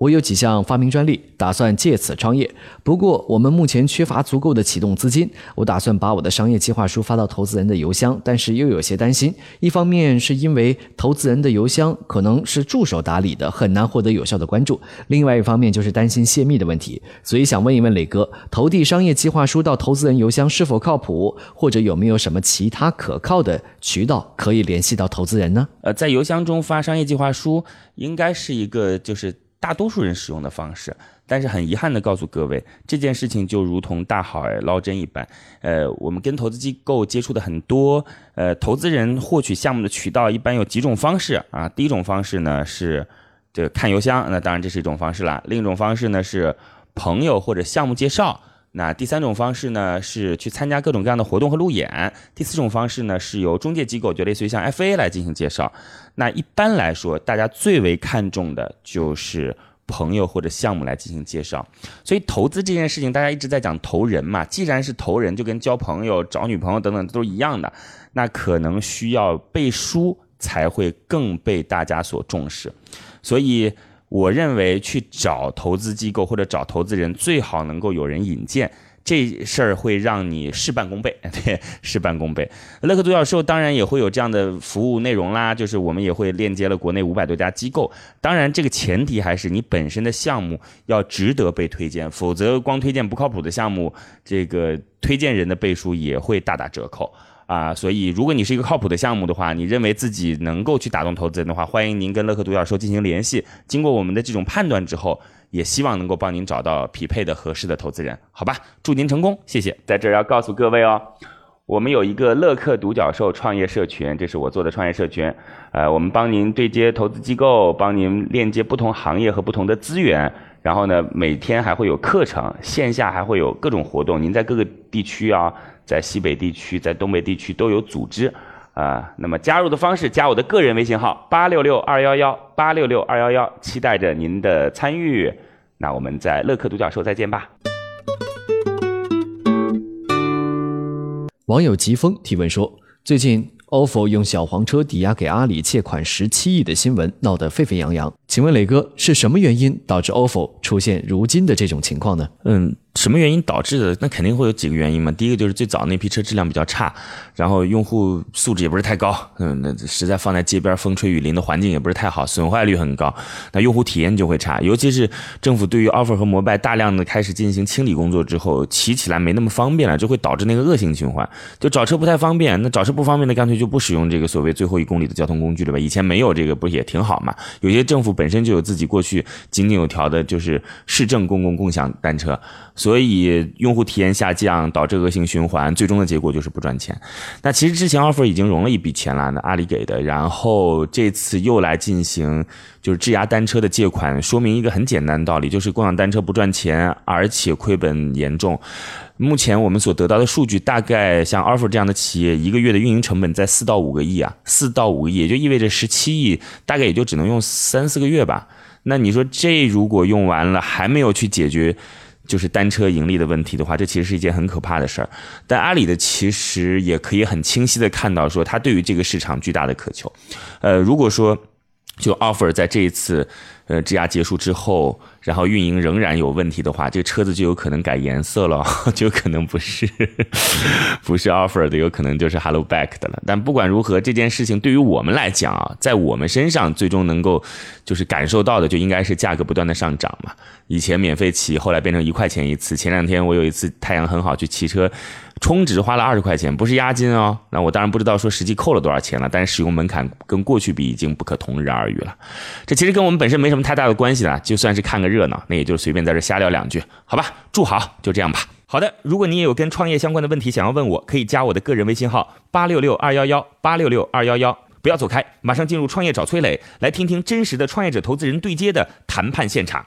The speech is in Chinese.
我有几项发明专利，打算借此创业。不过我们目前缺乏足够的启动资金，我打算把我的商业计划书发到投资人的邮箱，但是又有些担心。一方面是因为投资人的邮箱可能是助手打理的，很难获得有效的关注；另外一方面就是担心泄密的问题。所以想问一问磊哥，投递商业计划书到投资人邮箱是否靠谱，或者有没有什么其他可靠的渠道可以联系到投资人呢？呃，在邮箱中发商业计划书，应该是一个就是。大多数人使用的方式，但是很遗憾的告诉各位，这件事情就如同大海捞针一般。呃，我们跟投资机构接触的很多，呃，投资人获取项目的渠道一般有几种方式啊。第一种方式呢是这个看邮箱，那当然这是一种方式啦。另一种方式呢是朋友或者项目介绍。那第三种方式呢是去参加各种各样的活动和路演。第四种方式呢是由中介机构，就类似于像 FA 来进行介绍。那一般来说，大家最为看重的就是朋友或者项目来进行介绍。所以投资这件事情，大家一直在讲投人嘛。既然是投人，就跟交朋友、找女朋友等等都是一样的。那可能需要背书才会更被大家所重视。所以。我认为去找投资机构或者找投资人，最好能够有人引荐，这事儿会让你事半功倍。对，事半功倍。乐客独角兽当然也会有这样的服务内容啦，就是我们也会链接了国内五百多家机构。当然，这个前提还是你本身的项目要值得被推荐，否则光推荐不靠谱的项目，这个推荐人的倍数也会大打折扣。啊，所以如果你是一个靠谱的项目的话，你认为自己能够去打动投资人的话，欢迎您跟乐客独角兽进行联系。经过我们的这种判断之后，也希望能够帮您找到匹配的合适的投资人，好吧？祝您成功，谢谢。在这儿要告诉各位哦，我们有一个乐客独角兽创业社群，这是我做的创业社群。呃，我们帮您对接投资机构，帮您链接不同行业和不同的资源。然后呢，每天还会有课程，线下还会有各种活动。您在各个地区啊。在西北地区，在东北地区都有组织啊。那么加入的方式，加我的个人微信号八六六二幺幺八六六二幺幺，期待着您的参与。那我们在乐客独角兽再见吧。网友疾风提问说：最近 ofo 用小黄车抵押给阿里借款十七亿的新闻闹得沸沸扬扬，请问磊哥是什么原因导致 ofo 出现如今的这种情况呢？嗯。什么原因导致的？那肯定会有几个原因嘛。第一个就是最早那批车质量比较差，然后用户素质也不是太高，嗯，那实在放在街边风吹雨淋的环境也不是太好，损坏率很高，那用户体验就会差。尤其是政府对于 offer 和摩拜大量的开始进行清理工作之后，骑起来没那么方便了，就会导致那个恶性循环，就找车不太方便。那找车不方便的，干脆就不使用这个所谓最后一公里的交通工具了吧？以前没有这个不是也挺好嘛？有些政府本身就有自己过去井井有条的，就是市政公共共享单车。所以用户体验下降，导致恶性循环，最终的结果就是不赚钱。那其实之前 offer 已经融了一笔钱了，那阿里给的，然后这次又来进行就是质押单车的借款，说明一个很简单的道理，就是共享单车不赚钱，而且亏本严重。目前我们所得到的数据，大概像 offer 这样的企业，一个月的运营成本在四到五个亿啊，四到五个亿，也就意味着十七亿，大概也就只能用三四个月吧。那你说这如果用完了，还没有去解决？就是单车盈利的问题的话，这其实是一件很可怕的事儿。但阿里的其实也可以很清晰的看到，说他对于这个市场巨大的渴求。呃，如果说就 offer 在这一次呃质押结束之后。然后运营仍然有问题的话，这个车子就有可能改颜色了，就可能不是 不是 offer 的，有可能就是 hello back 的了。但不管如何，这件事情对于我们来讲啊，在我们身上最终能够就是感受到的，就应该是价格不断的上涨嘛。以前免费骑，后来变成一块钱一次。前两天我有一次太阳很好去骑车。充值花了二十块钱，不是押金哦。那我当然不知道说实际扣了多少钱了，但是使用门槛跟过去比已经不可同日而语了。这其实跟我们本身没什么太大的关系了，就算是看个热闹，那也就随便在这瞎聊两句，好吧？祝好，就这样吧。好的，如果你也有跟创业相关的问题想要问我，可以加我的个人微信号八六六二幺幺八六六二幺幺，不要走开，马上进入创业找崔磊，来听听真实的创业者投资人对接的谈判现场。